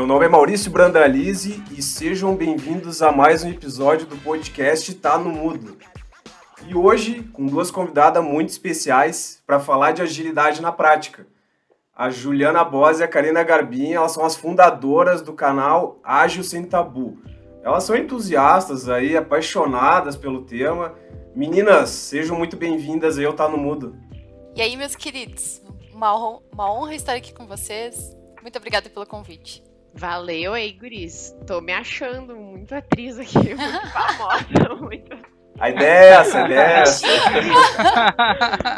Meu nome é Maurício Brandalize e sejam bem-vindos a mais um episódio do podcast Tá no Mudo. E hoje, com duas convidadas muito especiais para falar de agilidade na prática. A Juliana Bosa e a Karina Garbinha, elas são as fundadoras do canal Ágil Sem Tabu. Elas são entusiastas aí, apaixonadas pelo tema. Meninas, sejam muito bem-vindas aí ao Tá no Mudo. E aí, meus queridos, uma honra, uma honra estar aqui com vocês. Muito obrigada pelo convite. Valeu aí, guris. Tô me achando muito atriz aqui, muito famosa, muito... A ideia é essa, a ideia é essa.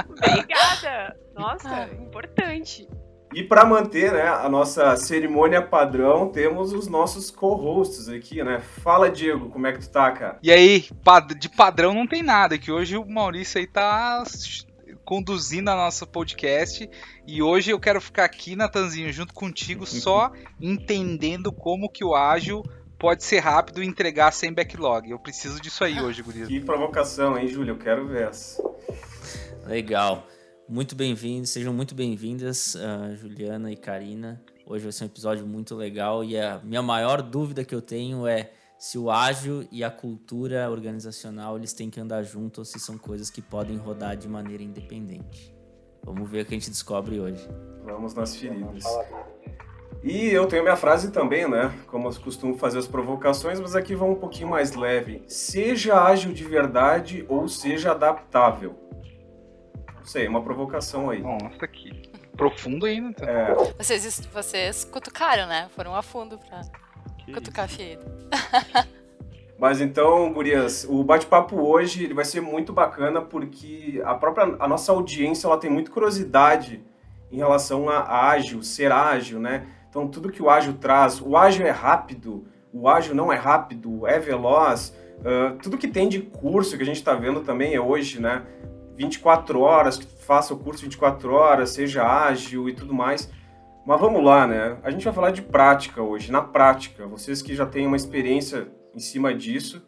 Obrigada. Nossa, importante. E para manter né, a nossa cerimônia padrão, temos os nossos co-hosts aqui, né? Fala, Diego, como é que tu tá, cara? E aí, de padrão não tem nada, que hoje o Maurício aí tá conduzindo a nossa podcast. E hoje eu quero ficar aqui, Natanzinho, junto contigo, só entendendo como que o ágil pode ser rápido e entregar sem backlog. Eu preciso disso aí hoje, Gurias. Que provocação, hein, Júlio? Eu quero ver essa. Legal. Muito bem-vindos, sejam muito bem-vindas, uh, Juliana e Karina. Hoje vai ser um episódio muito legal e a minha maior dúvida que eu tenho é se o ágil e a cultura organizacional eles têm que andar juntos ou se são coisas que podem rodar de maneira independente. Vamos ver o que a gente descobre hoje. Vamos nas feridas. E eu tenho minha frase também, né? Como eu costumo fazer as provocações, mas aqui vão um pouquinho mais leve. Seja ágil de verdade ou seja adaptável. Não sei, uma provocação aí. Nossa, que profundo ainda. Então. É. Vocês, vocês cutucaram, né? Foram a fundo pra que Cutucar ferido. Mas então, gurias, o bate-papo hoje ele vai ser muito bacana porque a própria a nossa audiência ela tem muita curiosidade em relação a ágil, ser ágil, né? Então, tudo que o ágil traz, o ágil é rápido, o ágil não é rápido, é veloz, uh, tudo que tem de curso que a gente está vendo também é hoje, né? 24 horas, que faça o curso 24 horas, seja ágil e tudo mais. Mas vamos lá, né? A gente vai falar de prática hoje, na prática. Vocês que já têm uma experiência em cima disso,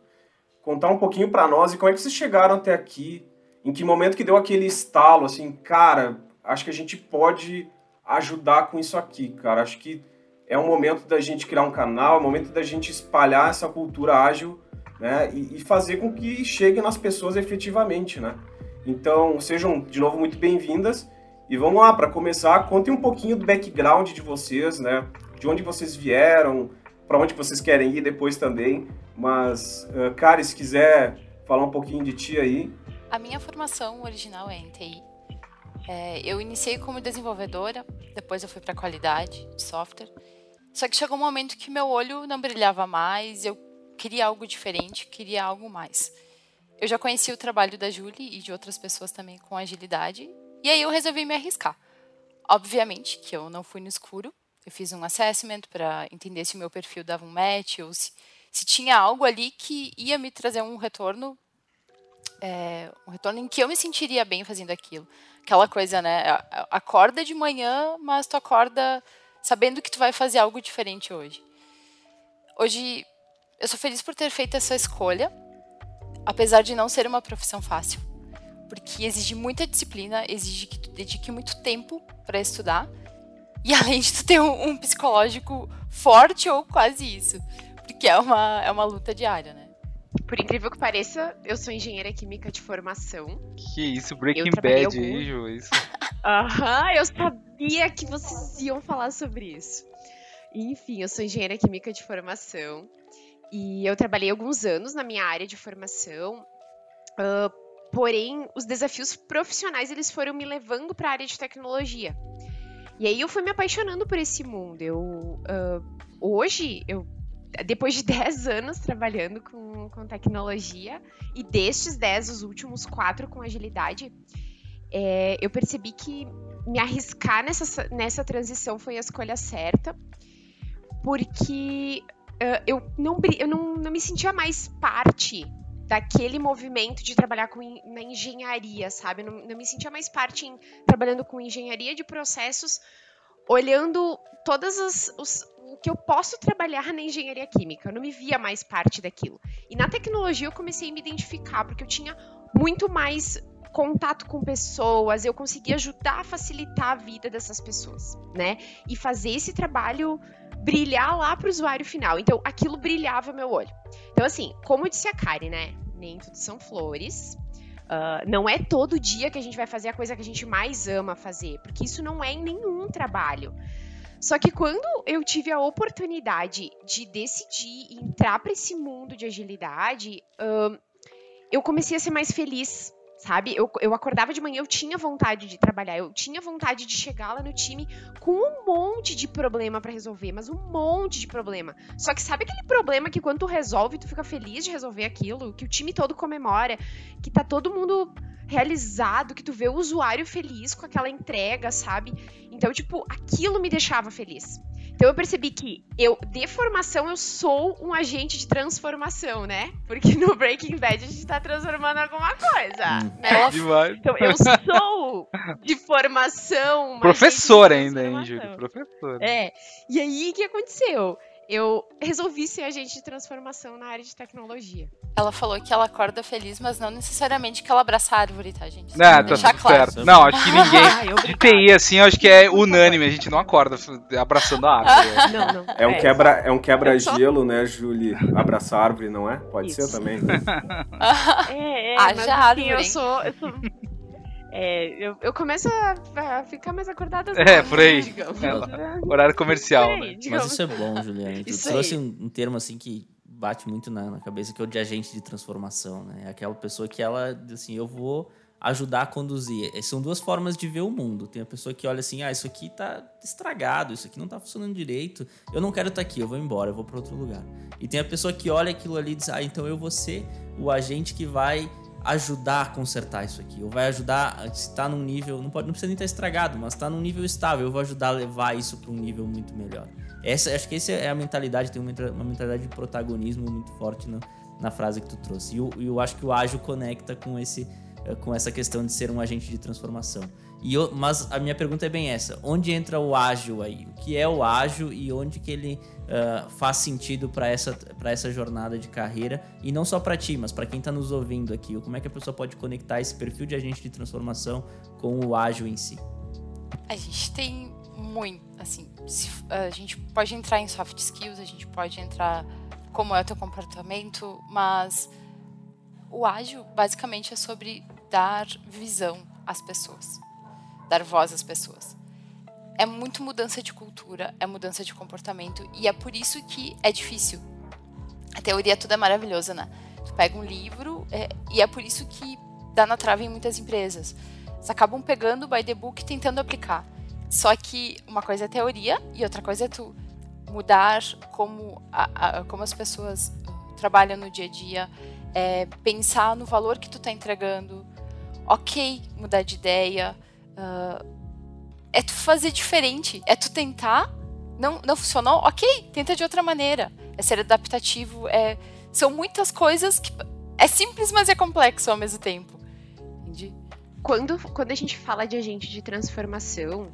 contar um pouquinho para nós e como é que vocês chegaram até aqui, em que momento que deu aquele estalo, assim, cara, acho que a gente pode ajudar com isso aqui, cara. Acho que é um momento da gente criar um canal, é um momento da gente espalhar essa cultura ágil, né? E, e fazer com que chegue nas pessoas efetivamente, né? Então, sejam de novo muito bem-vindas. E vamos lá, para começar, contem um pouquinho do background de vocês, né? De onde vocês vieram, para onde vocês querem ir depois também. Mas, uh, Kari, se quiser falar um pouquinho de ti aí. A minha formação original é em TI. É, eu iniciei como desenvolvedora, depois eu fui para qualidade de software. Só que chegou um momento que meu olho não brilhava mais, eu queria algo diferente, queria algo mais. Eu já conheci o trabalho da Julie e de outras pessoas também com agilidade e aí eu resolvi me arriscar. Obviamente que eu não fui no escuro. Eu fiz um assessment para entender se o meu perfil dava um match ou se, se tinha algo ali que ia me trazer um retorno, é, um retorno em que eu me sentiria bem fazendo aquilo. Aquela coisa, né? Acorda de manhã, mas tu acorda sabendo que tu vai fazer algo diferente hoje. Hoje eu sou feliz por ter feito essa escolha, apesar de não ser uma profissão fácil porque exige muita disciplina, exige que tu dedique muito tempo para estudar. E além de tu ter um, um, psicológico forte ou quase isso. Porque é uma, é uma luta diária, né? Por incrível que pareça, eu sou engenheira química de formação. Que isso, Breaking Bad algum... aí, Ju, isso. Aham, eu sabia que vocês iam falar sobre isso. Enfim, eu sou engenheira química de formação. E eu trabalhei alguns anos na minha área de formação. Uh, Porém, os desafios profissionais eles foram me levando para a área de tecnologia. E aí eu fui me apaixonando por esse mundo. Eu uh, hoje eu depois de 10 anos trabalhando com, com tecnologia, e destes 10, os últimos 4 com agilidade, é, eu percebi que me arriscar nessa, nessa transição foi a escolha certa, porque uh, eu, não, eu não, não me sentia mais parte daquele movimento de trabalhar com, na engenharia, sabe? Não, não me sentia mais parte em, trabalhando com engenharia de processos, olhando todas as os, o que eu posso trabalhar na engenharia química. Eu não me via mais parte daquilo. E na tecnologia eu comecei a me identificar porque eu tinha muito mais contato com pessoas, eu conseguia ajudar a facilitar a vida dessas pessoas, né? E fazer esse trabalho brilhar lá para o usuário final. Então, aquilo brilhava meu olho. Então, assim, como disse a Kari, né? Nem tudo são flores. Uh, não é todo dia que a gente vai fazer a coisa que a gente mais ama fazer, porque isso não é em nenhum trabalho. Só que quando eu tive a oportunidade de decidir entrar para esse mundo de agilidade, uh, eu comecei a ser mais feliz sabe? Eu, eu acordava de manhã, eu tinha vontade de trabalhar, eu tinha vontade de chegar lá no time com um monte de problema para resolver, mas um monte de problema. Só que sabe aquele problema que quando tu resolve, tu fica feliz de resolver aquilo, que o time todo comemora, que tá todo mundo realizado, que tu vê o usuário feliz com aquela entrega, sabe? Então, tipo, aquilo me deixava feliz. Então eu percebi que eu, de formação, eu sou um agente de transformação, né? Porque no Breaking Bad a gente tá transformando alguma coisa. Hum. Né? Demais. Então eu sou de formação. Professor ainda, hein, Júlio? Professor. É. E aí o que aconteceu? eu resolvi ser agente de transformação na área de tecnologia. Ela falou que ela acorda feliz, mas não necessariamente que ela abraça a árvore, tá, gente? Não, tá deixar claro. certo. Não, acho que ninguém. de TI, assim, acho que é unânime. A gente não acorda abraçando a árvore. Não, não. É um é. quebra, é um quebra-gelo, só... né, Julie? Abraçar a árvore, não é? Pode Isso. ser também. é, é. Ah, mas, já assim, eu sou, eu sou é, eu, eu começo a, a, ficar mais acordada. É, por aí. É, horário comercial, aí, né? Mas isso é bom, Juliana. Tu isso trouxe um, um, termo assim que bate muito na, na, cabeça, que é o de agente de transformação, né? É aquela pessoa que ela, assim, eu vou ajudar a conduzir. É, são duas formas de ver o mundo. Tem a pessoa que olha assim, ah, isso aqui tá estragado, isso aqui não tá funcionando direito, eu não quero estar tá aqui, eu vou embora, eu vou para outro lugar. E tem a pessoa que olha aquilo ali e diz, ah, então eu vou ser o agente que vai ajudar a consertar isso aqui, ou vai ajudar a estar num nível, não pode, não precisa nem estar estragado, mas estar num nível estável, eu vou ajudar a levar isso para um nível muito melhor. Essa, acho que essa é a mentalidade, tem uma, mentalidade de protagonismo muito forte na frase que tu trouxe. E eu, eu acho que o ágil conecta com esse eh, com essa questão de ser um agente de transformação. E eu, mas a minha pergunta é bem essa: onde entra o ágil aí? O que é o ágil e onde que ele uh, faz sentido para essa, essa jornada de carreira? E não só para ti, mas para quem está nos ouvindo aqui. Como é que a pessoa pode conectar esse perfil de agente de transformação com o ágil em si? A gente tem muito, assim, a gente pode entrar em soft skills, a gente pode entrar como é o teu comportamento, mas o ágil basicamente é sobre dar visão às pessoas dar voz às pessoas. É muito mudança de cultura, é mudança de comportamento e é por isso que é difícil. A teoria toda é maravilhosa, né? Tu pega um livro é, e é por isso que dá na trave em muitas empresas. Eles acabam pegando o by the book e tentando aplicar. Só que uma coisa é teoria e outra coisa é tu mudar como, a, a, como as pessoas trabalham no dia a dia, é, pensar no valor que tu está entregando. Ok, mudar de ideia, Uh, é tu fazer diferente, é tu tentar, não, não funcionou, ok, tenta de outra maneira. É ser adaptativo, é, são muitas coisas que é simples, mas é complexo ao mesmo tempo. Entendi? Quando, quando a gente fala de agente de transformação,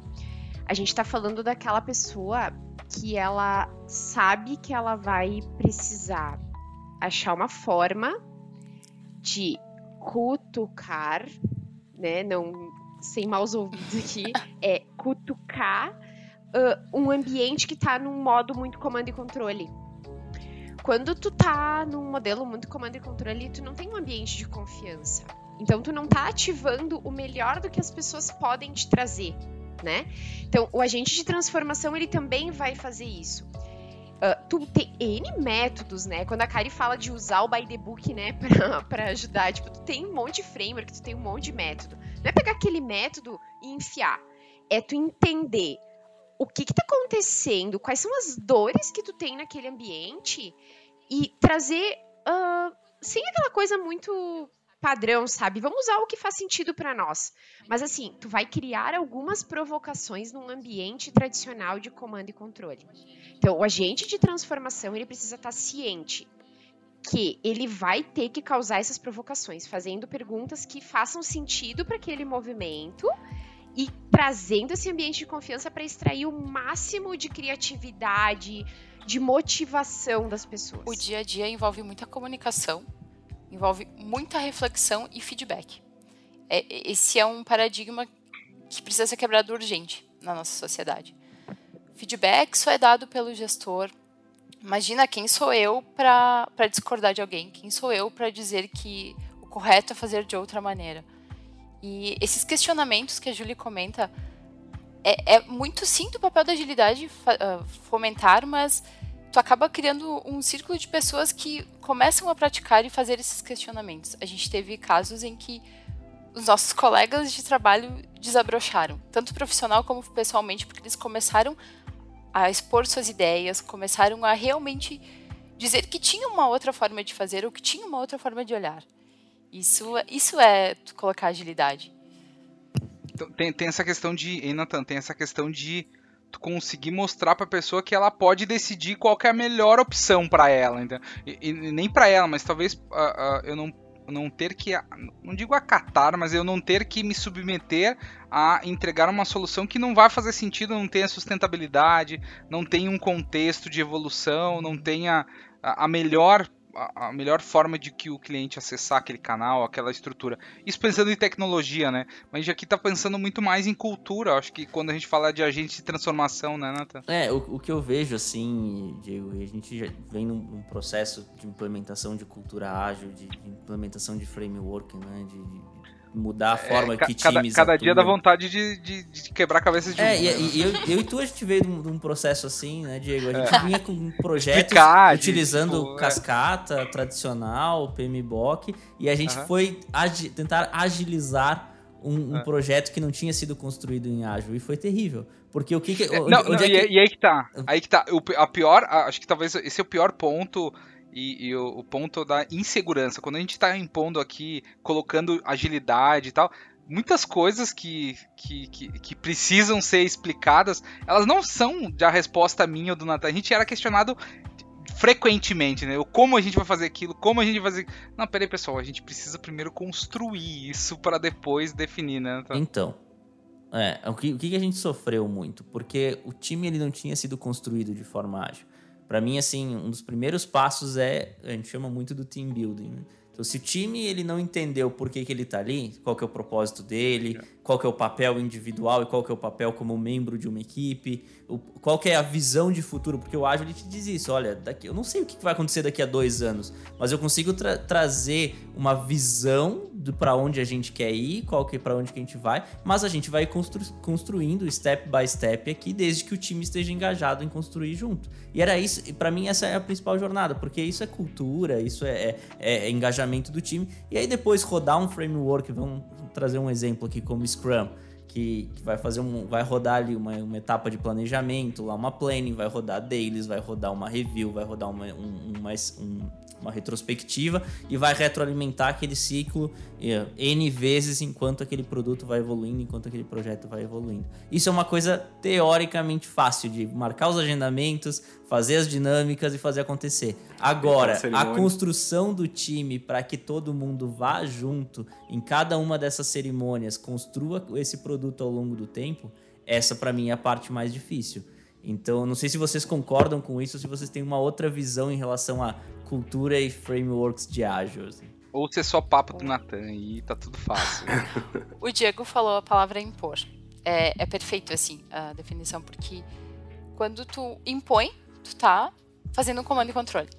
a gente está falando daquela pessoa que ela sabe que ela vai precisar achar uma forma de cutucar, né? Não sem maus ouvidos aqui, é cutucar uh, um ambiente que está num modo muito comando e controle. Quando tu tá num modelo muito comando e controle, tu não tem um ambiente de confiança. Então tu não tá ativando o melhor do que as pessoas podem te trazer, né? Então o agente de transformação ele também vai fazer isso. Uh, tu tem N métodos, né? Quando a Kari fala de usar o by the book, né, pra, pra ajudar, tipo, tu tem um monte de framework, tu tem um monte de método. Não é pegar aquele método e enfiar. É tu entender o que que tá acontecendo, quais são as dores que tu tem naquele ambiente e trazer uh, sem aquela coisa muito padrão, sabe? Vamos usar o que faz sentido para nós. Mas assim, tu vai criar algumas provocações num ambiente tradicional de comando e controle. Então, o agente de transformação, ele precisa estar tá ciente que ele vai ter que causar essas provocações, fazendo perguntas que façam sentido para aquele movimento e trazendo esse ambiente de confiança para extrair o máximo de criatividade, de motivação das pessoas. O dia a dia envolve muita comunicação, envolve muita reflexão e feedback. É, esse é um paradigma que precisa ser quebrado urgente na nossa sociedade. feedback só é dado pelo gestor. Imagina quem sou eu para discordar de alguém, quem sou eu para dizer que o correto é fazer de outra maneira. E esses questionamentos que a Julie comenta é, é muito sim do papel da agilidade uh, fomentar, mas tu acaba criando um círculo de pessoas que começam a praticar e fazer esses questionamentos. A gente teve casos em que os nossos colegas de trabalho desabrocharam, tanto profissional como pessoalmente, porque eles começaram a expor suas ideias, começaram a realmente dizer que tinha uma outra forma de fazer ou que tinha uma outra forma de olhar. Isso, isso é colocar agilidade. Então, tem, tem essa questão de, hein, Nathan, tem essa questão de tu conseguir mostrar para a pessoa que ela pode decidir qual é a melhor opção para ela, então, e, e, nem para ela, mas talvez uh, uh, eu não não ter que não digo acatar, mas eu não ter que me submeter a entregar uma solução que não vai fazer sentido, não tenha sustentabilidade, não tenha um contexto de evolução, não tenha a melhor a, melhor forma de que o cliente acessar aquele canal, aquela estrutura. Isso pensando em tecnologia, né? Mas aqui está pensando muito mais em cultura. Acho que quando a gente fala de agente de transformação, né, Nathan? É, o, o que eu vejo, assim, Diego, a gente já vem num, num processo de implementação de cultura ágil, de, de implementação de framework, né? de, de mudar a é, forma é, que cada, times Cada dia dá vontade de, de, de quebrar cabeças de É, um, e, né? e eu, eu, e tu a gente veio de um, processo assim, né, Diego? A gente é. vinha com projetos Explicar, utilizando tipo, é. cascata tradicional, PMBOK, e a gente foi agi tentar agilizar um, um é. projeto que não tinha sido construído em ágil, e foi terrível. Porque o que, que onde, não, onde não, é que... E, aí que tá. Aí que tá. O, a pior, acho que talvez esse é o pior ponto e, e o, o, ponto da insegurança. Quando a gente está impondo aqui, colocando agilidade e tal, muitas coisas que, que, que, que, precisam ser explicadas, elas não são já a resposta minha ou do Natan. A gente era questionado frequentemente, né? Como a gente vai fazer aquilo, como a gente vai fazer. Não, peraí, pessoal, a gente precisa primeiro construir isso para depois definir, né? Então, então é, o que, o que a gente sofreu muito? Porque o time ele não tinha sido construído de forma ágil. Para mim, assim, um dos primeiros passos é, a gente chama muito do team building. Né? Então, se o time ele não entendeu por que, que ele está ali, qual que é o propósito dele, qual que é o papel individual e qual que é o papel como membro de uma equipe, qual que é a visão de futuro, porque o ágil ele te diz isso, olha, daqui, eu não sei o que vai acontecer daqui a dois anos, mas eu consigo tra trazer uma visão para onde a gente quer ir, qual que para onde que a gente vai, mas a gente vai constru construindo step by step aqui, desde que o time esteja engajado em construir junto. E era isso, para mim essa é a principal jornada, porque isso é cultura, isso é, é, é engajamento do time. E aí depois rodar um framework, vamos trazer um exemplo aqui como que, que, vai fazer um, vai rodar ali uma, uma etapa de planejamento, lá uma planning, vai rodar dailies, vai rodar uma review, vai rodar uma, um, um, um, uma retrospectiva e vai retroalimentar aquele ciclo N vezes enquanto aquele produto vai evoluindo, enquanto aquele projeto vai evoluindo. Isso é uma coisa teoricamente fácil de marcar os agendamentos, fazer as dinâmicas e fazer acontecer. Agora, a construção do time para que todo mundo vá junto em cada uma dessas cerimônias, construa esse produto ao longo do tempo, essa para mim é a parte mais difícil. Então, não sei se vocês concordam com isso, se vocês têm uma outra visão em relação a cultura e frameworks de ágil. Assim. Ou ser só papo do Natan e tá tudo fácil. o Diego falou a palavra impor. É, é perfeito, assim, a definição, porque quando tu impõe, tu tá fazendo um comando e controle.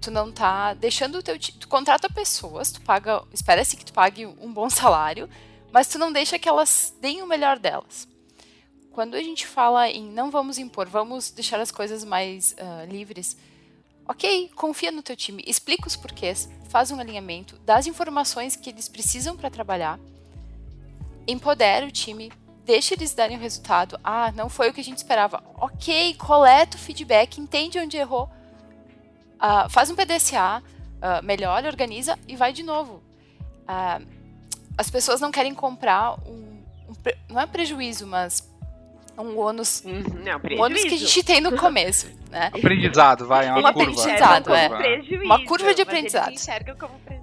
Tu não tá deixando o teu... Tu contrata pessoas, tu paga... Espera-se que tu pague um bom salário, mas tu não deixa que elas deem o melhor delas. Quando a gente fala em não vamos impor, vamos deixar as coisas mais uh, livres, Ok, confia no teu time, explica os porquês, faz um alinhamento, dá as informações que eles precisam para trabalhar, empodera o time, deixa eles darem o resultado. Ah, não foi o que a gente esperava. Ok, coleta o feedback, entende onde errou, uh, faz um PDCA, uh, ah, melhora, organiza e vai de novo. Uh, as pessoas não querem comprar um, um não é prejuízo, mas um ônus, não, um ônus que a gente tem no começo, né? Aprendizado, vai, é uma um curva. aprendizado, é. Uma curva de aprendizado.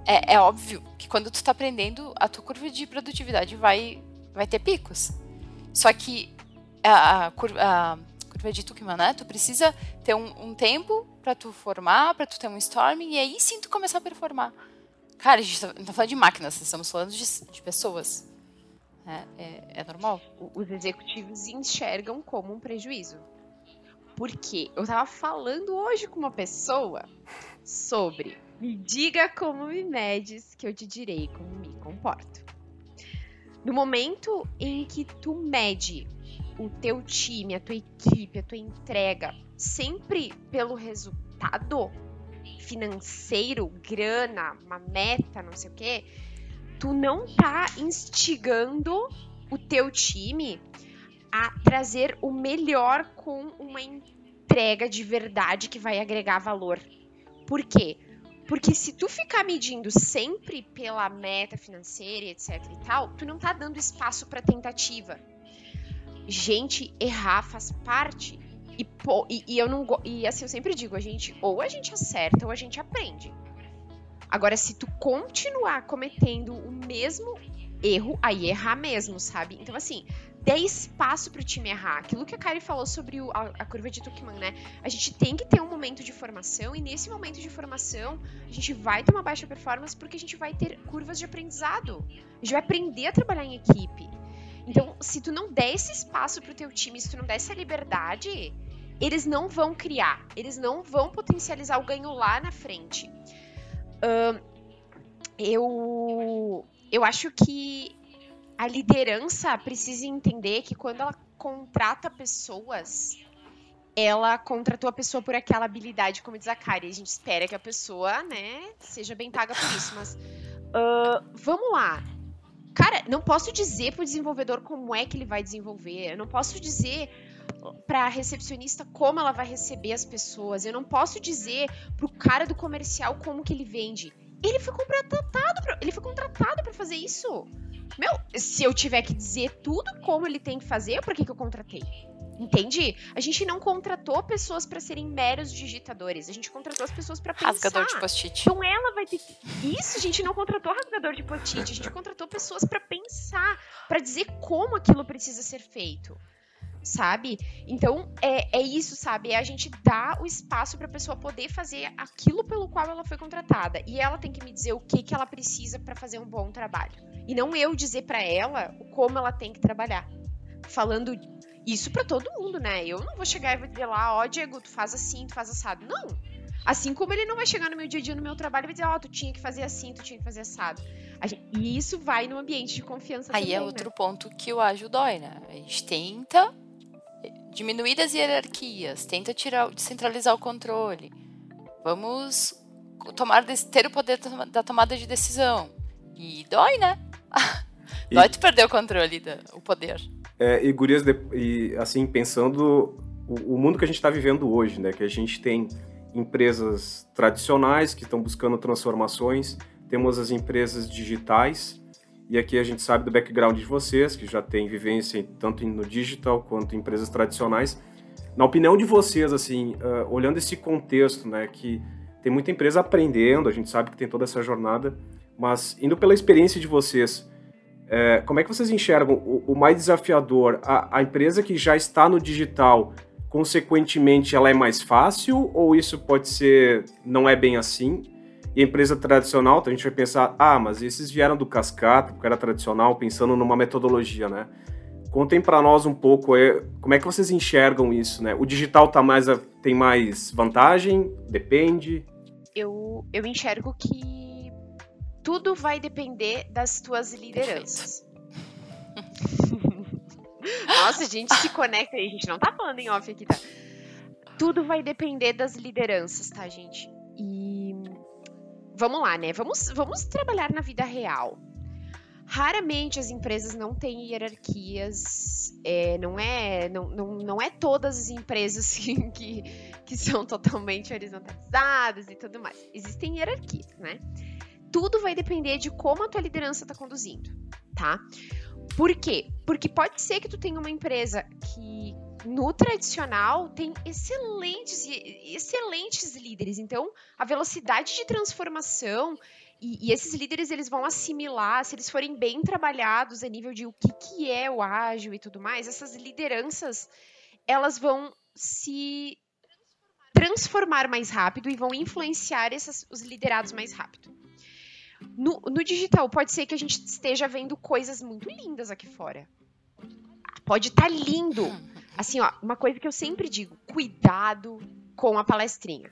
É, é óbvio que quando tu tá aprendendo, a tua curva de produtividade vai, vai ter picos. Só que a, a, curva, a curva de Tuchman, né? Tu precisa ter um, um tempo para tu formar, para tu ter um storming, e aí sim tu começar a performar. Cara, a gente tá, não tá falando de máquinas, estamos falando de, de pessoas. É, é, é normal. Os executivos enxergam como um prejuízo. Porque eu tava falando hoje com uma pessoa sobre me diga como me medes que eu te direi como me comporto. No momento em que tu mede o teu time, a tua equipe, a tua entrega, sempre pelo resultado financeiro, grana, uma meta, não sei o quê, tu não tá instigando o teu time a trazer o melhor com uma entrega de verdade que vai agregar valor. Por quê? Porque se tu ficar medindo sempre pela meta financeira, etc e tal, tu não tá dando espaço para tentativa. Gente, errar faz parte. E, e, e eu não e assim eu sempre digo, a gente ou a gente acerta ou a gente aprende. Agora, se tu continuar cometendo o mesmo erro, aí errar mesmo, sabe? Então, assim, dê espaço pro time errar. Aquilo que a Kari falou sobre o, a, a, curva de Tuckman, né? A gente tem que ter um momento de formação, e nesse momento de formação, a gente vai ter uma baixa performance porque a gente vai ter curvas de aprendizado. A gente vai aprender a trabalhar em equipe. Então, se tu não der esse espaço pro teu time, se tu não der essa liberdade, eles não vão criar, eles não vão potencializar o ganho lá na frente. Eu, eu acho que a liderança precisa entender que quando ela contrata pessoas, ela contratou a pessoa por aquela habilidade, como diz a Kari. A gente espera que a pessoa, né, seja bem paga por isso. Mas uh, vamos lá. Cara, não posso dizer pro desenvolvedor como é que ele vai desenvolver. Eu não posso dizer para a recepcionista como ela vai receber as pessoas. Eu não posso dizer pro cara do comercial como que ele vende. Ele foi contratado pra, ele foi contratado para fazer isso. Meu, se eu tiver que dizer tudo como ele tem que fazer, por que, que eu contratei? Entende? A gente não contratou pessoas para serem meros digitadores. A gente contratou as pessoas para pensar. Rasgador de post-it. Então ela vai ter que... Isso, a gente não contratou rasgador de post-it. A gente contratou pessoas para pensar, para dizer como aquilo precisa ser feito sabe? Então, é, é isso, sabe? É a gente dar o espaço para a pessoa poder fazer aquilo pelo qual ela foi contratada. E ela tem que me dizer o que, que ela precisa para fazer um bom trabalho. E não eu dizer para ela como ela tem que trabalhar. Falando isso para todo mundo, né? Eu não vó chegar e vou dizer lá, ó, oh, Diego, tu faz assim, tu faz assado. Não. Assim como ele não vai chegar no meu dia a dia no meu trabalho e vai dizer, ó, oh, tu tinha que fazer assim, tu tinha que fazer assado. Gente, e isso vai no ambiente de confiança Aí também, é outro né? ponto que o ágil dói, né? A gente tenta diminuir as hierarquias, tenta tirar, descentralizar o controle. Vamos tomar ter o poder da tomada de decisão. E dói, né? E... dói tu perder o controle, o poder. É, e gurias, e, assim, pensando o, o mundo que a gente está vivendo hoje, né? Que a gente tem empresas tradicionais que estão buscando transformações, temos as empresas digitais e aqui a gente sabe do background de vocês, que já tem vivência tanto no digital quanto em empresas tradicionais. Na opinião de vocês, assim, uh, olhando esse contexto, né, que tem muita empresa aprendendo, a gente sabe que tem toda essa jornada, mas indo pela experiência de vocês, é, como é que vocês enxergam o, o mais desafiador? A, a, empresa que já está no digital, consequentemente, ela é mais fácil ou isso pode ser não é bem assim? E a empresa tradicional, então a gente vai pensar, ah, mas esses vieram do cascata, porque era tradicional, pensando numa metodologia, né? Contem para nós um pouco é, como é que vocês enxergam isso, né? O digital tá mais, tem mais vantagem? Depende? Eu, eu enxergo que tudo vai depender das tuas lideranças. Nossa, a gente se conecta aí, a gente não tá falando em off aqui, tá? Tudo vai depender das lideranças, tá, gente? E vamos lá, né? Vamos, vamos trabalhar na vida real. Raramente as empresas não têm hierarquias, é, não, é, não, não, não é todas as empresas assim, que, que são totalmente horizontalizadas e tudo mais. Existem hierarquias, né? Tudo vai depender de como a tua liderança está conduzindo, tá? Por quê? Porque pode ser que tu tenha uma empresa que no tradicional tem excelentes excelentes líderes. Então, a velocidade de transformação e, e, esses líderes eles vão assimilar, se eles forem bem trabalhados a nível de o que, que é o ágil e tudo mais, essas lideranças elas vão se transformar mais rápido e vão influenciar essas, os liderados mais rápido. No, no digital, pode ser que a gente esteja vendo coisas muito lindas aqui fora. Pode estar tá lindo, Assim, ó, uma coisa que eu sempre digo: cuidado com a palestrinha.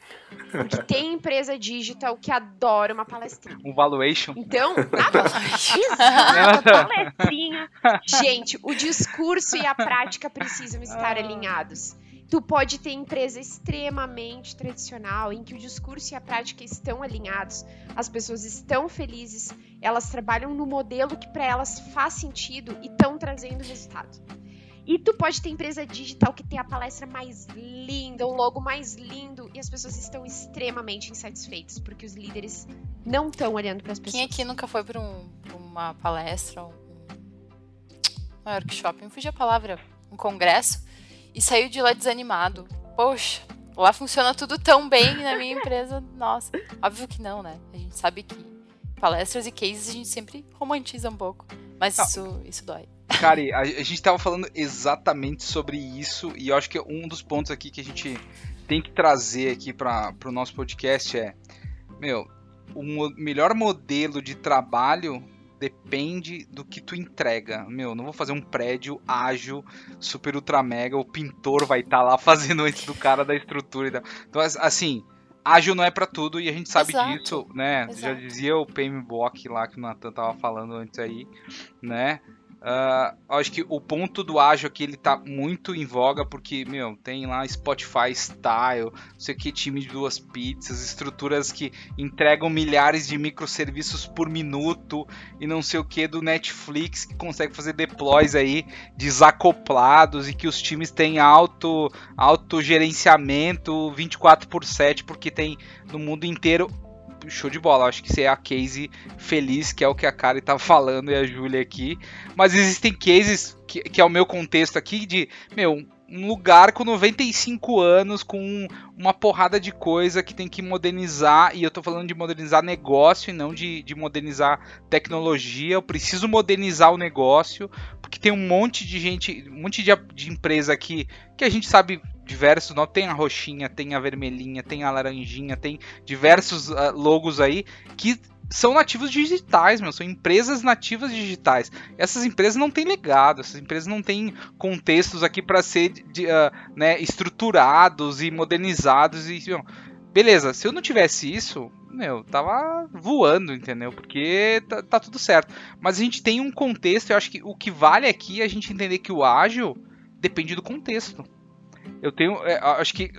Porque tem empresa digital que adora uma palestrinha. Um valuation. Então, a, exato, a palestrinha. Gente, o discurso e a prática precisam estar ah. alinhados. Tu pode ter empresa extremamente tradicional, em que o discurso e a prática estão alinhados, as pessoas estão felizes, elas trabalham no modelo que para elas faz sentido e estão trazendo resultado. E tu pode ter empresa digital que tem a palestra mais linda, o logo mais lindo, e as pessoas estão extremamente insatisfeitas, porque os líderes não estão olhando para as pessoas. Quem aqui nunca foi para um, uma palestra, um, um workshop, me fugiu a palavra, um congresso, e saiu de lá desanimado. Poxa, lá funciona tudo tão bem na minha empresa. Nossa, óbvio que não, né? A gente sabe que palestras e cases a gente sempre romantiza um pouco, mas isso, isso dói. Cara, a, a gente tava falando exatamente sobre isso e eu acho que um dos pontos aqui que a gente tem que trazer aqui para o nosso podcast é, meu, o melhor modelo de trabalho depende do que tu entrega. Meu, não vou fazer um prédio ágil, super ultra mega, o pintor vai estar tá lá fazendo antes do cara da estrutura e tal. Então, assim, ágil não é para tudo e a gente sabe Exato. disso, né? Exato. Já dizia o PMBOK lá que o Nathan tava falando antes aí, né? Uh, acho que o ponto do ágil aqui ele tá muito em voga porque, meu, tem lá Spotify Style, não sei o que, time de duas pizzas, estruturas que entregam milhares de microserviços por minuto e não sei o que do Netflix que consegue fazer deploys aí desacoplados e que os times têm alto, alto gerenciamento 24 por 7 porque tem no mundo inteiro show de bola. Acho que isso é a case feliz, que é o que a Kari tá falando e a Júlia aqui. Mas existem cases, que, que é o meu contexto aqui, de, meu, um lugar com 95 anos, com uma porrada de coisa que tem que modernizar, e eu tô falando de modernizar negócio e não de, de modernizar tecnologia. Eu preciso modernizar o negócio, porque tem um monte de gente, um monte de, de empresa aqui que a gente sabe diversos, não tem a roxinha, tem a vermelhinha, tem a laranjinha, tem diversos uh, logos aí que são nativos digitais, meu, são empresas nativas digitais. Essas empresas não têm legado, essas empresas não têm contextos aqui para ser de, uh, né, estruturados e modernizados e meu, beleza, se eu não tivesse isso, meu, tava voando, entendeu? Porque tá, tá, tudo certo. Mas a gente tem um contexto, eu acho que o que vale aqui é a gente entender que o ágil depende do contexto. Eu tenho. É, acho que.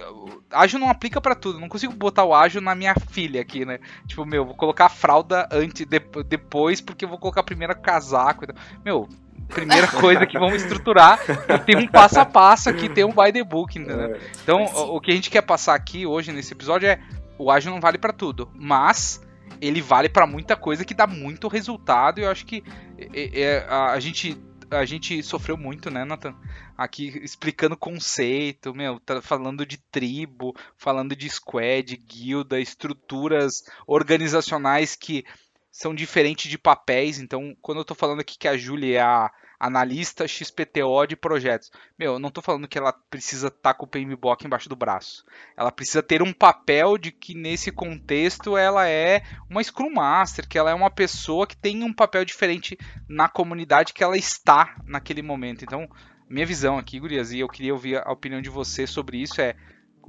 Ágil não aplica para tudo. Não consigo botar o ágil na minha filha aqui, né? Tipo, meu, vou colocar a fralda antes, de, depois, porque eu vou colocar primeiro casaco. Então, meu, primeira coisa que vamos estruturar. tem um passo a passo aqui, tem um by the book, entendeu? É. Então, o, o que a gente quer passar aqui hoje nesse episódio é: o ágil não vale para tudo, mas ele vale para muita coisa que dá muito resultado. E eu acho que é, é, a, a gente a gente sofreu muito, né, Nathan? Aqui explicando conceito, meu, tá falando de tribo, falando de squad, guilda, estruturas organizacionais que são diferentes de papéis. Então, quando eu tô falando aqui que a Julia é a analista XPTO de projetos. Meu, eu não estou falando que ela precisa estar tá com o PMBOK embaixo do braço. Ela precisa ter um papel de que nesse contexto ela é uma Scrum Master, que ela é uma pessoa que tem um papel diferente na comunidade que ela está naquele momento. Então, minha visão aqui, Gurias, e eu queria ouvir a opinião de você sobre isso é,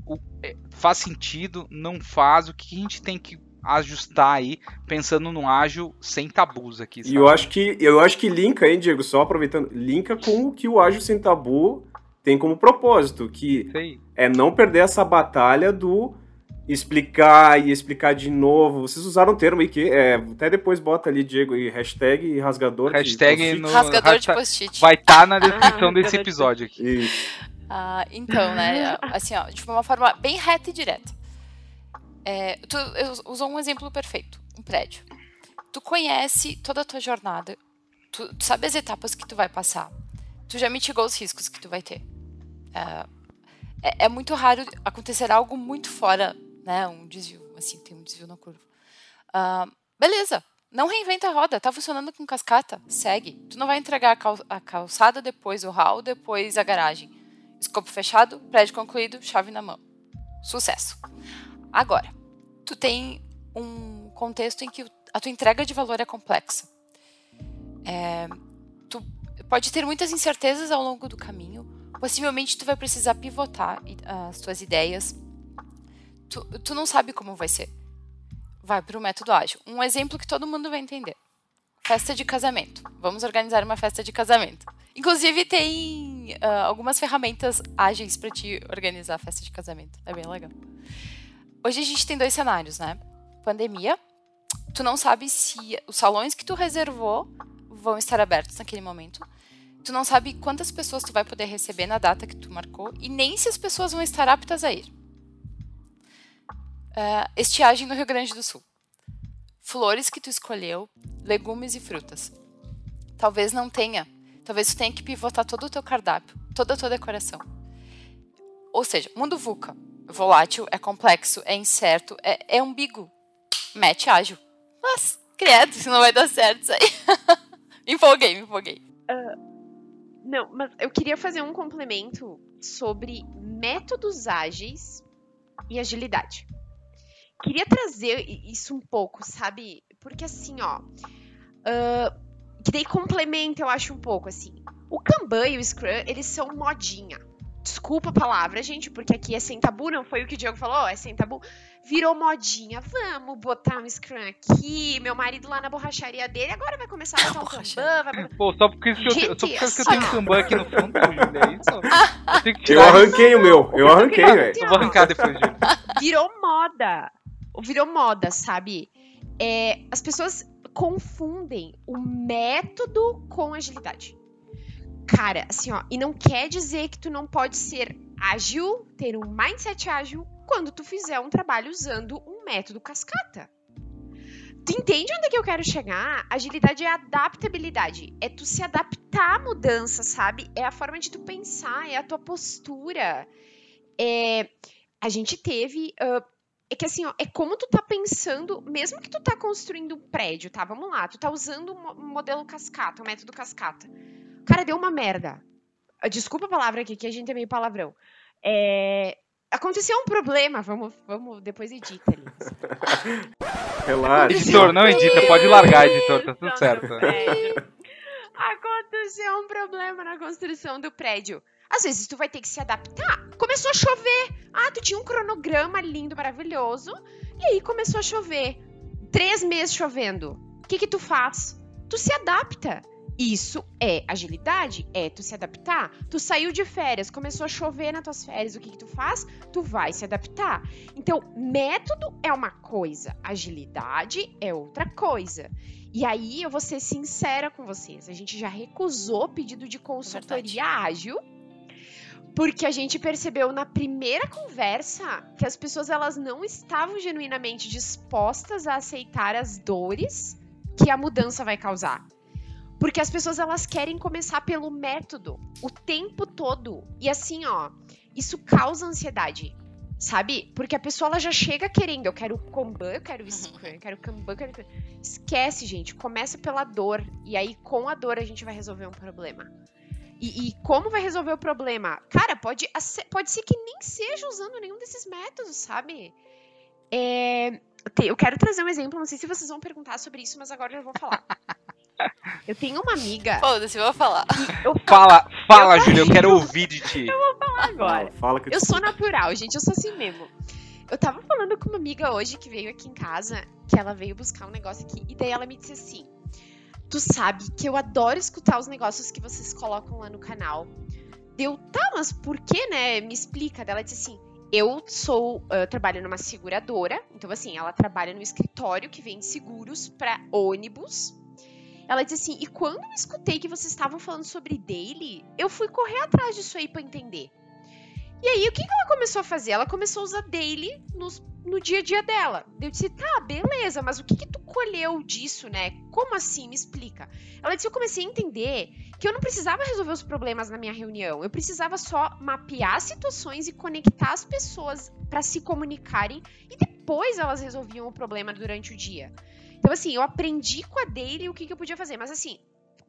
o, é faz sentido, não faz, o que a gente tem que ajustar aí, pensando no ágil sem tabus aqui. Sabe? E eu acho que eu acho que linka, hein, Diego, só aproveitando, linka com o que o ágil sem tabu tem como propósito, que Sei. é não perder essa batalha do explicar e explicar de novo. Vocês usaram um termo aí que é, até depois bota ali, Diego, e hashtag rasgador hashtag de no, Rasgador de post-it. Vai estar tá na descrição desse episódio aqui. Ah, então, né, assim, ó, de uma forma bem reta e direta. É, tu usou um exemplo perfeito, um prédio. Tu conhece toda a tua jornada, tu, tu, sabe as etapas que tu vai passar, tu já mitigou os riscos que tu vai ter. É, é, é muito raro acontecer algo muito fora, né, um desvio, assim, tem um desvio na curva. Uh, beleza, não reinventa a roda, tá funcionando com cascata, segue. Tu não vai entregar a, cal a calçada, depois o hall, depois a garagem. Escopo fechado, prédio concluído, chave na mão. Sucesso. Agora, tu tem um contexto em que a tua entrega de valor é complexa. É, tu pode ter muitas incertezas ao longo do caminho, Possivelmente tu vai precisar pivotar as tuas ideias. Tu, tu não sabe como vai ser. Vai para o método ágil. Um exemplo que todo mundo vai entender. Festa de casamento. Vamos organizar uma festa de casamento. Inclusive tem uh, algumas ferramentas ágeis para te organizar a festa de casamento. É bem legal. Hoje a gente tem dois cenários, né? Pandemia. Tu não sabe se os salões que tu reservou vão estar abertos naquele momento. Tu não sabe quantas pessoas tu vai poder receber na data que tu marcou e nem se as pessoas vão estar aptas a ir. Uh, estiagem no Rio Grande do Sul. Flores que tu escolheu, legumes e frutas. Talvez não tenha. Talvez tu tenha que pivotar todo o teu cardápio, toda a tua decoração. Ou seja, mundo VUCA. Volátil, é complexo, é incerto, é, é ambíguo. Mete ágil. Mas, credo, isso não vai dar certo isso aí. me empolguei, me empolguei. Uh, não, mas eu queria fazer um complemento sobre métodos ágeis e agilidade. Queria trazer isso um pouco, sabe? Porque assim, ó. Uh, que daí complementa, eu acho, um pouco, assim. O Kanban e o Scrum, eles são modinha. Desculpa a palavra, gente, porque aqui é sem tabu, não foi o que o Diego falou, é sem tabu. Virou modinha. Vamos botar um Scrum aqui. Meu marido lá na borracharia dele agora vai começar a botar um Kanban. Vai... Pô, só porque, gente, eu, só porque eu tenho um Kanban aqui no fundo, Júlia, é isso? Eu, eu arranquei o meu. Eu arranquei, velho. Eu vou arrancar depois, Júlia. Virou moda. Virou moda, sabe? É, as pessoas confundem o método com agilidade. Cara, assim, ó, e não quer dizer que tu não pode ser ágil, ter um mindset ágil, quando tu fizer um trabalho usando um método cascata. Tu entende onde é que eu quero chegar? Agilidade é adaptabilidade. É tu se adaptar à mudança, sabe? É a forma de tu pensar, é a tua postura. É... A gente teve uh, é que assim, ó, é como tu tá pensando, mesmo que tu tá construindo um prédio, tá? Vamos lá, tu tá usando um modelo cascata, um método cascata. Cara, deu uma merda. Ah, desculpa a palavra aqui, que a gente é meio palavrão. É... Aconteceu um problema, vamos, vamos depois edita ali. Relaxa. Editor, não edita, pode largar, editor, tá tudo certo. Aconteceu um problema na construção do prédio. Às vezes tu vai ter que se adaptar. Começou a chover. Ah, tu tinha um cronograma lindo, maravilhoso. E aí começou a chover. Três meses chovendo. O que que tu faz? Tu se adapta. Isso é agilidade, é tu se adaptar. Tu saiu de férias, começou a chover nas tuas férias, o que, que tu faz? Tu vai se adaptar. Então, método é uma coisa, agilidade é outra coisa. E aí eu vou ser sincera com vocês, a gente já recusou pedido de consultoria Verdade. ágil porque a gente percebeu na primeira conversa que as pessoas elas não estavam genuinamente dispostas a aceitar as dores que a mudança vai causar. Porque as pessoas elas querem começar pelo método o tempo todo. E assim, ó, isso causa ansiedade. Sabe? Porque a pessoa ela já chega querendo, eu quero Kanban, eu quero Scrum, eu quero Kanban, eu quero... Esquece, gente, começa pela dor e aí com a dor a gente vai resolver um problema. E, e, como vai resolver o problema? Cara, pode, pode ser que nem seja usando nenhum desses métodos, sabe? É, eu quero trazer um exemplo, não sei se vocês vão perguntar sobre isso, mas agora eu vou falar. Eu tenho uma amiga. Foda-se, eu vou falar. Eu fala, fala, eu Júlia, eu quero ouvir de ti. Eu vou falar agora. Fala, fala que eu sou natural, gente, eu sou assim mesmo. Eu tava falando com uma amiga hoje que veio aqui em casa, que ela veio buscar um negócio aqui, e daí ela me disse assim: tu sabe que eu adoro escutar os negócios que vocês colocam lá no canal. Deu, tá, mas por que, né? Me explica. Ela disse assim: eu sou, eu trabalho numa seguradora, então assim, ela trabalha no escritório que vende seguros para ônibus. Ela disse assim: e quando eu escutei que vocês estavam falando sobre daily, eu fui correr atrás disso aí para entender. E aí, o que, que ela começou a fazer? Ela começou a usar daily nos, no dia a dia dela. Eu disse, tá, beleza, mas o que, que tu colheu disso, né? Como assim? Me explica. Ela disse, eu comecei a entender que eu não precisava resolver os problemas na minha reunião. Eu precisava só mapear situações e conectar as pessoas para se comunicarem e depois elas resolviam o problema durante o dia. Então, assim, eu aprendi com a daily o que, que eu podia fazer. Mas, assim,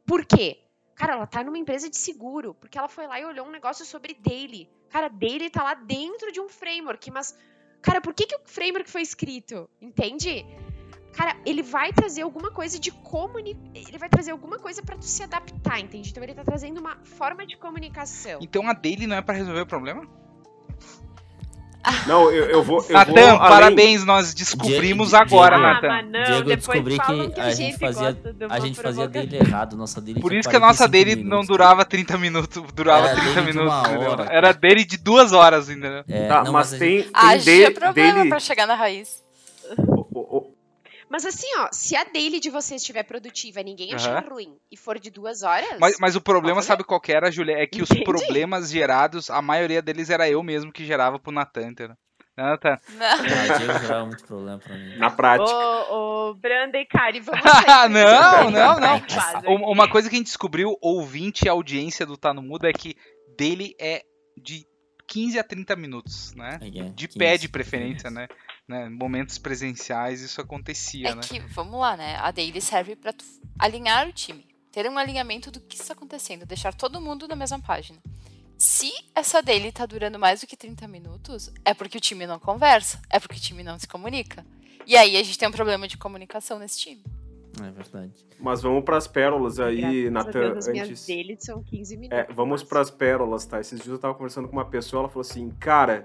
por quê? Cara, ela tá numa empresa de seguro, porque ela foi lá e olhou um negócio sobre daily. Cara, daily tá lá dentro de um framework, mas cara, por que que o framework foi escrito? Entende? cara, ele vai trazer alguma coisa de comunicação. Ele vai trazer alguma coisa pra tu se adaptar, entende? Então ele tá trazendo uma forma de comunicação. Então a dele não é pra resolver o problema? Não, eu, eu vou. Eu Natan, vou além- parabéns, nós descobrimos Diego- agora, Diego- Natan. mas não, Diego, descobri que que a gente fazia, de a gente fazia dele errado. Nossa dele Por isso que a nossa 45 dele não minutos. durava 30 minutos, durava Era 30 dele de minutos, entendeu? hora, Era dele de duas horas, entendeu? É, Tá, não, mas a tem, gente- tem de- é problema dele. pra chegar na raiz. Mas assim, ó, se a daily de vocês estiver produtiva e ninguém achar Aham. ruim e for de duas horas. Mas, mas o problema, sabe qual que era, Julia? É que os Entendi. problemas gerados, a maioria deles era eu mesmo que gerava pro Natan, entendeu? Natan? Não. Gerava muito problema pra mim. na prática. Ô, ô, Branda e Kari, vamos Ah, sair não, não, não. Um-. Uma coisa que a gente descobriu, ouvinte e audiência do Tá no Mudo, é que dele é de 15 a 30 minutos, né? É, é, De 15, pé de preferência, né? Né? Momentos presenciais, isso acontecia, É né? que, vamos lá, né? A daily serve pra tu alinhar o time. Ter um alinhamento do que está acontecendo. Deixar todo mundo na mesma página. Se essa daily tá durando mais do que 30 minutos, é porque o time não conversa. É porque o time não se comunica. E aí a gente tem um problema de comunicação nesse time. É verdade. Mas vamos pras pérolas aí, Natan, as minhas antes. dele são 15 minutos. É, vamos mas- pras pérolas, tá? Esses dias eu tava conversando com uma pessoa, ela falou assim, cara,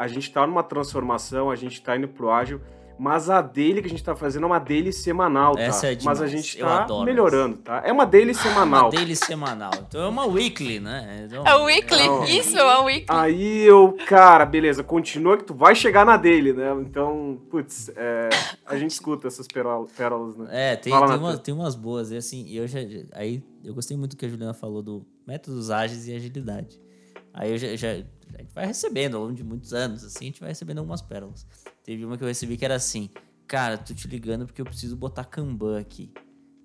a gente tá numa transformação, a gente tá indo pro ágil, mas a daily que a gente tá fazendo é uma daily semanal, tá? Essa é mas a gente tá adoro melhorando, tá? É uma daily Uma semanal. daily semanal. Então é uma weekly, né? Então, É o weekly. Não. Isso, é weekly. Aí eu, cara, beleza, continua que tu vai chegar na daily, né? Então, putz, é, a gente escuta essas pérola- pérolas, né? É, tem, tem, umas, tem umas boas. E assim, eu já. Aí eu gostei muito do que a Juliana falou do métodos ágeis e agilidade. Aí eu já, já- A gente vai recebendo ao longo de muitos anos, assim, a gente vai recebendo algumas pérolas. Teve uma que eu recebi que era assim: Cara, tô te ligando porque eu preciso botar Kanban aqui.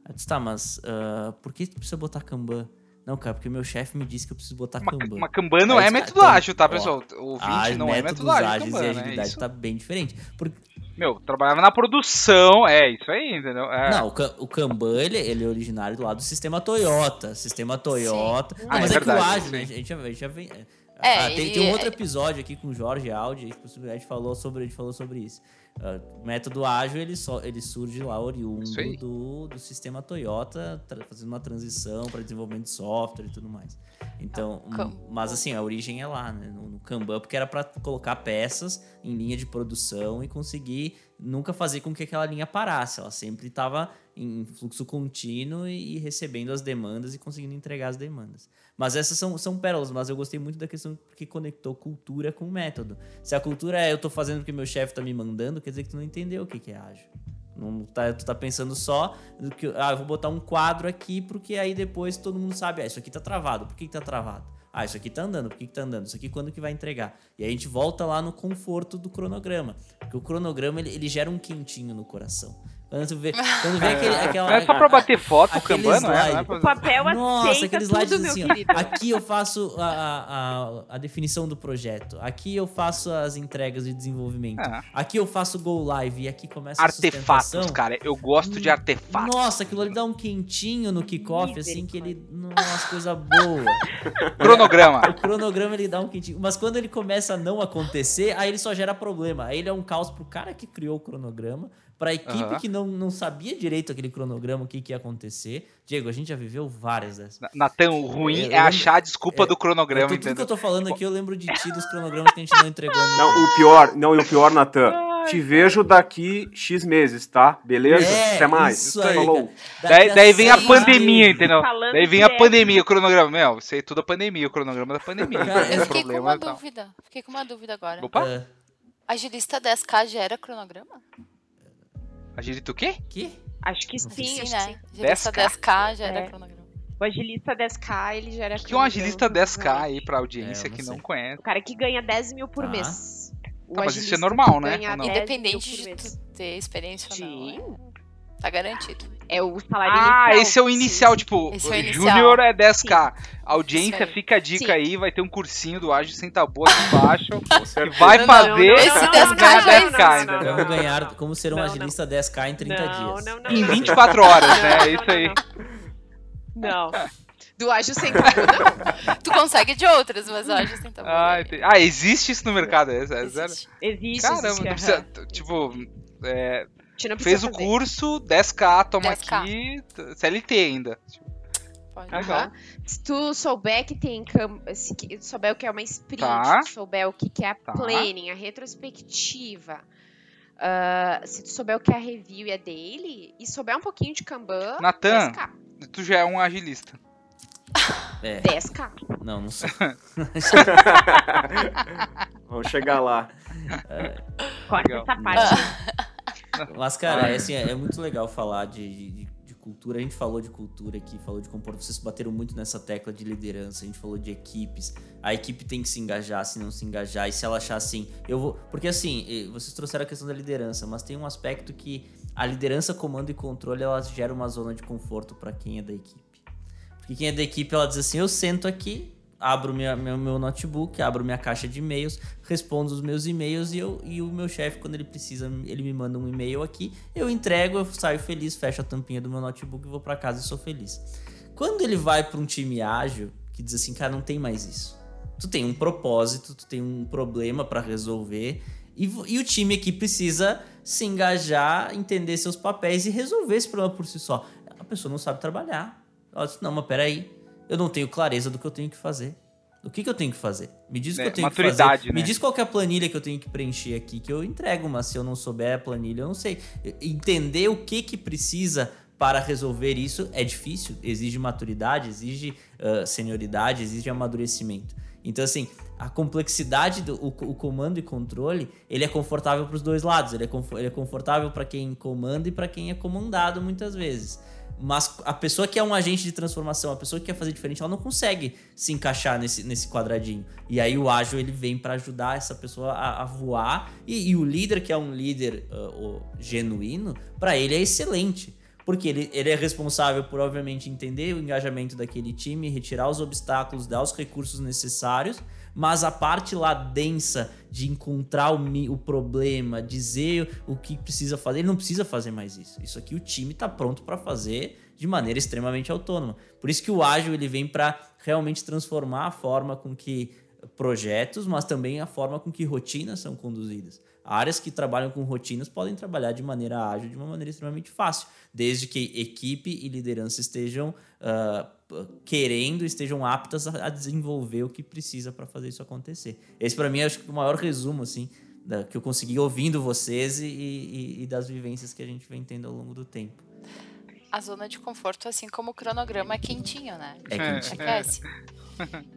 Aí eu disse, tá, mas ah, por que tu precisa botar Kanban? Não, cara, porque meu chefe me disse que eu preciso botar Uma, Kanban. uma Kanban não é os método caras tão- ágil, tá, pessoal? O ouvinte Ah, não é método ágil Kanban, e né? agilidade Isso- tá bem diferente. Porque Meu, trabalhava na produção, é isso aí, entendeu? É. Não, o, o Kanban, ele, ele é originário do lado do sistema Toyota. Sistema Toyota. Não, Ah, mas é é, que o ágil, né? A sim. gente já, a gente já vem... É, ah, tem, tem um é- outro episódio aqui com o Jorge Audi, a gente falou sobre, a gente falou sobre isso. Ah, o método ágil, ele, só, ele surge lá oriundo do, do sistema Toyota, fazendo uma transição para desenvolvimento de software e tudo mais. Então, Ah, Kam- hum, mas assim, a origem é lá, né? No, no Kanban, porque era para colocar peças em linha de produção e conseguir nunca fazer com que aquela linha parasse. Ela sempre estava em fluxo contínuo e, e recebendo as demandas e conseguindo entregar as demandas. Mas essas são, são pérolas, mas eu gostei muito da questão que conectou cultura com método. Se a cultura é eu tô fazendo porque meu chefe tá me mandando, quer dizer que tu não entendeu o que, que é ágil. Não tá, tu tá pensando só que, ah, eu vou botar um quadro aqui porque aí depois todo mundo sabe, ah, isso aqui tá travado. Por que, que tá travado? Ah, isso aqui tá andando, por que, que tá andando? Isso aqui quando que vai entregar? E a gente volta lá no conforto do cronograma. Porque o cronograma ele, ele gera um quentinho no coração. Quando tu vê, quando vê aquele, aquela. Não é só pra bater foto, o aquele Kanban, não é? slide. Não é O papel Nossa, aceita aqueles tudo, slides meu assim, ó. querido. Aqui eu faço a, a, a, definição do projeto. Aqui eu faço as entregas de desenvolvimento. É. Aqui eu faço go live e aqui começa a Artefatos, sustentação. cara. Eu gosto de artefatos. Nossa, aquilo ali dá um quentinho no kickoff, assim, que ele. Nossa, coisa boa. Cronograma. O cronograma ele dá um quentinho. Mas quando ele começa a não acontecer, aí ele só gera problema. Aí ele é um caos pro cara que criou o cronograma, pra equipe Aham. que não, não sabia direito aquele cronograma, o que, que ia acontecer. Diego, a gente já viveu várias dessas. Natan, o ruim Eu é lembro- achar a desculpa é, do Eu cronograma, tô- tudo que eu tô falando aqui, eu lembro de ti dos cronogramas que a gente não entregou. no- Não, o pior, não, e o pior, Natan, te vejo daqui X meses, tá? Beleza? É, Até mais. isso aí, Falou. Daí, daí vem a pandemia, entendeu? Daí vem a direto. pandemia, o cronograma. Meu, sei tudo a pandemia, o cronograma da pandemia. Cara, eu Eu fiquei com problema uma e tal. dúvida. Fiquei com uma dúvida agora. Opa, Ah, Agilista 10K gera cronograma? Agilita o quê? que? Acho que sim, Sim, acho né? que sim. Agilista 10K? 10K gera É. cronograma. O agilista 10K, ele gera... O que é um agilista 10K aí pra É, audiência não que não conhece? O cara que ganha 10 mil por Tá. mês. O Tá, mas isso agilista é normal, né? ganha Ou não? 10 mil Independente de tu ter experiência ou não. Sim. é- Tá garantido. É o salário Ah, inicial. esse é o inicial, Sim. tipo, Esse é o. Júnior é 10k. Audiência, Isso aí. fica a dica Sim. aí, vai ter um cursinho do Ágil Sem Tabu aqui embaixo. Que vai Não, fazer não, não, esse não, não, 10k, não, não, não, 10k, não, entendeu? Como ganhar, como ser um Não, não. agilista 10k em 30 não, dias. Não, não, Em não. 24 horas, né? Não, É isso aí. Não. Do ágil sem tabu, não. Tu consegue de outras, mas hoje sem tabu. Ah, entendi. Ah, existe isso no mercado, é, é sério? Existe. Existe, Caramba, existe. não precisa, tipo, é, fez o curso, 10k, toma 10K. aqui, CLT ainda. Pode. Uhum. Se tu souber que tem se souber o que é uma sprint, tá. souber o que é a tá. planning, a retrospectiva, uh, se tu souber o que é a review e a daily, e souber um pouquinho de Kanban, Natan, tu já é um agilista. É. 10k. Não, não sei. Vamos chegar lá. É. Corta essa parte. Mas, cara, é, assim, é, é muito legal falar de, de cultura. A gente falou de cultura aqui, falou de comportamento. Vocês bateram muito nessa tecla de liderança. A gente falou de equipes. A equipe tem que se engajar, se não se engajar. E se ela achar assim, eu vou. Porque assim, vocês trouxeram a questão da liderança, mas tem um aspecto que a liderança, comando e controle, ela gera uma zona de conforto para quem é da equipe. Porque quem é da equipe, ela diz assim: eu sento aqui, abro minha, meu, meu notebook, abro minha caixa de e-mails, respondo os meus e-mails e, eu, e o meu chefe, quando ele precisa, ele me manda um e-mail aqui, eu entrego, eu saio feliz, fecho a tampinha do meu notebook, vou para casa e sou feliz. Quando ele vai para um time ágil, que diz assim, cara, não tem mais isso. Tu tem um propósito, tu tem um problema para resolver e, e, o time aqui precisa se engajar, entender seus papéis e resolver esse problema por si só. A pessoa não sabe trabalhar. Ela diz, não, mas peraí, eu não tenho clareza do que eu tenho que fazer. O que, que eu tenho que fazer? Me diz o é, que eu tenho que fazer. Né? Me diz qual é a planilha que eu tenho que preencher aqui, que eu entrego, mas se eu não souber a planilha, eu não sei. Entender o que que precisa para resolver isso é difícil, exige maturidade, exige uh, senioridade, exige amadurecimento. Então, assim, a complexidade do o, o comando e controle, ele é confortável para os dois lados. Ele é, ele é confortável para quem comanda e para quem é comandado muitas vezes. Mas a pessoa que é um agente de transformação, a pessoa que quer fazer diferente, ela não consegue se encaixar nesse, nesse quadradinho. E aí o ágil ele vem para ajudar essa pessoa a, a voar. E, e, o líder, que é um líder uh, genuíno, para ele é excelente. Porque ele, ele é responsável por, obviamente, entender o engajamento daquele time, retirar os obstáculos, dar os recursos necessários mas a parte lá densa de encontrar o, o problema, dizer o que precisa fazer, ele não precisa fazer mais isso. Isso aqui o time está pronto para fazer de maneira extremamente autônoma. Por isso que o ágil ele vem para realmente transformar a forma com que projetos, mas também a forma com que rotinas são conduzidas. Áreas que trabalham com rotinas podem trabalhar de maneira ágil, de uma maneira extremamente fácil, desde que equipe e liderança estejam uh, querendo, estejam aptas a, desenvolver o que precisa para fazer isso acontecer. Esse para mim é acho que o maior resumo assim da, que eu consegui ouvindo vocês e, e, e das vivências que a gente vem tendo ao longo do tempo. A zona de conforto, assim como o cronograma, é quentinho, né? É quentinho. Aquece.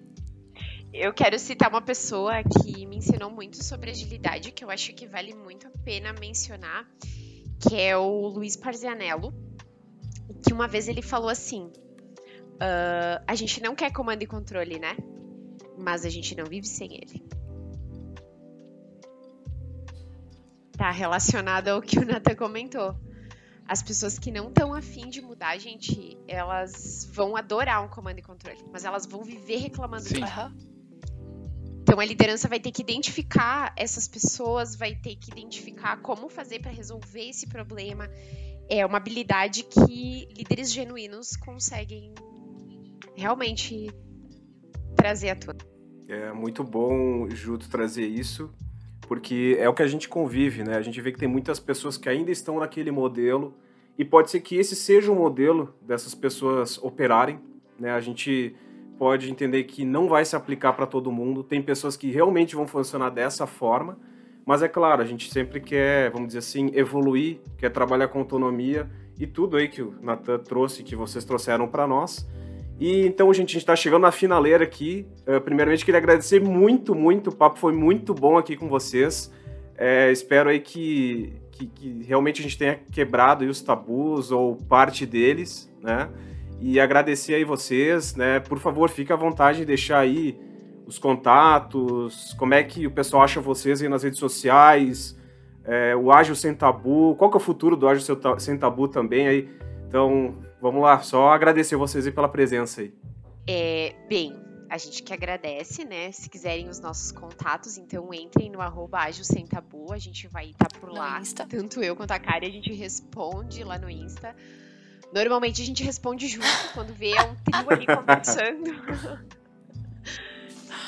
Eu quero citar uma pessoa que me ensinou muito sobre agilidade, que eu acho que vale muito a pena mencionar, que é o Luiz Parzianello, que uma vez ele falou assim: Uh, a gente não quer comando e controle, né? Mas a gente não vive sem ele. Tá relacionado ao que o Nathan comentou. As pessoas que não estão afim de mudar, gente, elas vão adorar um comando e controle, mas elas vão viver reclamando Sim. Então a liderança vai ter que identificar essas pessoas, vai ter que identificar como fazer para resolver esse problema. É uma habilidade que líderes genuínos conseguem realmente trazer à tona. É muito bom, Juto, trazer isso, porque é o que a gente convive, né? A gente vê que tem muitas pessoas que ainda estão naquele modelo e pode ser que esse seja o modelo dessas pessoas operarem, né? A gente pode entender que não vai se aplicar para todo mundo, tem pessoas que realmente vão funcionar dessa forma, mas é claro, a gente sempre quer, vamos dizer assim, evoluir, quer trabalhar com autonomia e tudo aí que o Natan trouxe, que vocês trouxeram para nós. E então, gente, a gente está chegando na finaleira aqui. Uh, primeiramente, queria agradecer muito, muito. O papo foi muito bom aqui com vocês. É, espero aí que, que, que, realmente a gente tenha quebrado os tabus ou parte deles, né? E agradecer aí vocês, né? Por favor, fique à vontade de deixar aí os contatos, como é que o pessoal acha vocês aí nas redes sociais, é, o Ágil Sem Tabu, qual que é o futuro do Ágil Sem Tabu também aí. Então, vamos lá, só agradecer vocês aí pela presença aí. É, bem, a gente que agradece, né? Se quiserem os nossos contatos, então entrem no arroba Sem Tabu, a gente vai estar tá por lá. Insta. Tanto eu quanto a Kari, a gente responde lá no Insta. Normalmente a gente responde junto quando vê um trio ali conversando.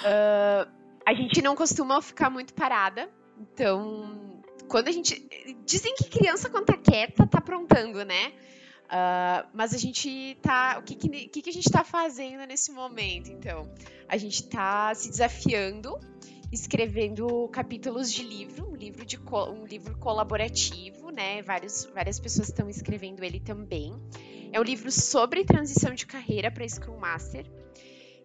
uh, a gente não costuma ficar muito parada, então quando a gente. Dizem que criança, quando tá quieta, tá aprontando, né? Uh, mas a gente tá. O que, que, que a gente está fazendo nesse momento, então? A gente está se desafiando, escrevendo capítulos de livro, um livro, de um livro colaborativo, né? Vários, várias pessoas estão escrevendo ele também. É um livro sobre transição de carreira para Scrum Master.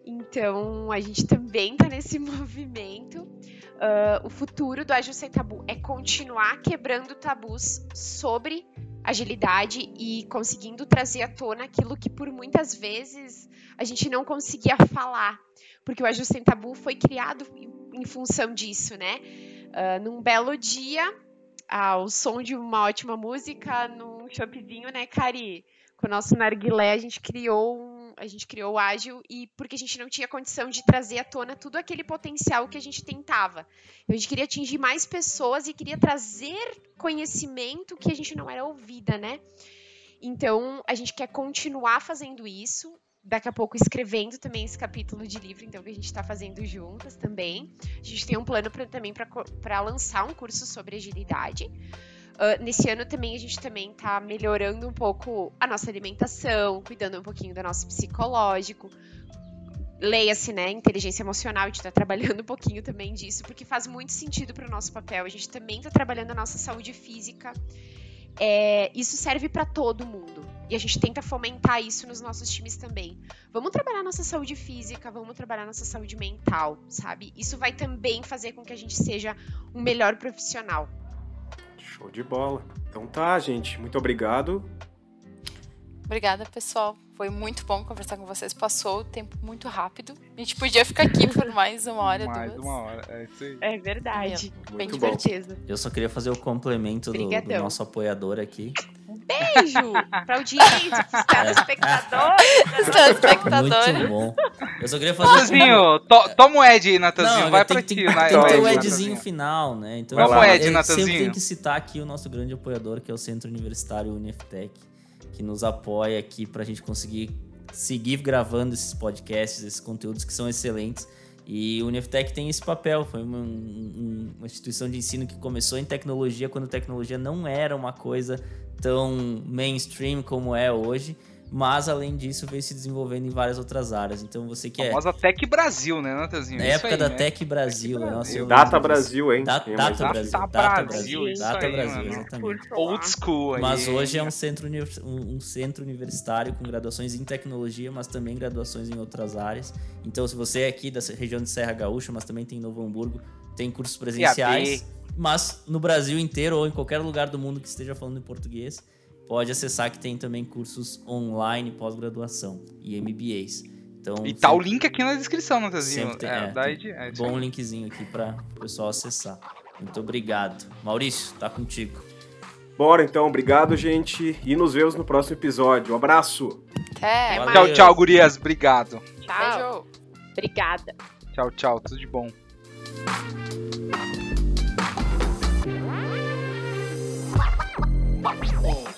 Então, a gente também está nesse movimento. Uh, o futuro do Agile Sem Tabu é continuar quebrando tabus sobre agilidade e conseguindo trazer à tona aquilo que por muitas vezes a gente não conseguia falar, porque o Ajuste Sem Tabu foi criado em função disso, né? Uh, num belo dia, ao som de uma ótima música, num shopzinho, né, Cari? Com o nosso narguilé, a gente criou a gente criou o Ágil e porque a gente não tinha condição de trazer à tona tudo aquele potencial que a gente tentava. Então, a gente queria atingir mais pessoas e queria trazer conhecimento que a gente não era ouvida, né? Então, a gente quer continuar fazendo isso. Daqui a pouco escrevendo também esse capítulo de livro, então, que a gente está fazendo juntas também. A gente tem um plano pra, também para lançar um curso sobre agilidade. Uh, nesse ano também a gente também está melhorando um pouco a nossa alimentação, cuidando um pouquinho do nosso psicológico. Leia-se, né? Inteligência emocional, a gente está trabalhando um pouquinho também disso, porque faz muito sentido para o nosso papel. A gente também está trabalhando a nossa saúde física. É, isso serve para todo mundo. E a gente tenta fomentar isso nos nossos times também. Vamos trabalhar nossa saúde física, vamos trabalhar nossa saúde mental, sabe? Isso vai também fazer com que a gente seja um melhor profissional. Show de bola. Então tá, gente. Muito obrigado. Obrigada, pessoal. Foi muito bom conversar com vocês. Passou o tempo muito rápido. A gente podia ficar aqui por mais uma hora, mais duas. uma hora, é isso aí. É verdade. Muito Bem bom. divertido. Eu só queria fazer o complemento do, do nosso apoiador aqui. Beijo pra audiência, pros telespectadores. Os telespectadores. Muito bom. Eu só queria fazer. Natanzinho, to, toma o Ed aí, Natanzinho. Não, Vai tem, ti, tem, tem que ter o Ed, Edzinho final, né? Então, Vamos, é, Ed, sempre Natanzinho. tem que citar aqui o nosso grande apoiador, que é o Centro Universitário Uniftec, que nos apoia aqui pra gente conseguir seguir gravando esses podcasts, esses conteúdos que são excelentes. E o Uniftec tem esse papel, foi uma, um- uma instituição de ensino que começou em tecnologia quando tecnologia não era uma coisa tão mainstream como é hoje, mas além disso veio se desenvolvendo em várias outras áreas. Então você que A é famosa Tech Brasil, né, Natanzinho? na Isso época aí, da né? Tech Brasil, Tech nossa, Brasil. Data. Brasil, hein? Da- Data mais- Brasil, Data Data Brasil, isso Data aí, Brasil, exatamente. Old school aí. Mas hoje é um centro, um, centro universitário com graduações em tecnologia, mas também graduações em outras áreas. Então, se você é aqui da região de Serra Gaúcha, mas também tem em Novo Hamburgo, tem cursos presenciais. Mas no Brasil inteiro ou em qualquer lugar do mundo que esteja falando em português, pode acessar que tem também cursos online, pós-graduação e MBAs. Então, E tá o sempre- link aqui na descrição, Natanzinho. Sempre tem, é, é, Ed- é bom linkzinho aqui para o pessoal acessar. Muito obrigado. Maurício, tá contigo. Bora então, obrigado, gente. E nos vemos no próximo episódio. Um abraço. Até. Valeu. Tchau, tchau, gurias. Obrigado. Tchau. Beijo. Obrigada. Tchau, tchau. Tudo de bom. Oh.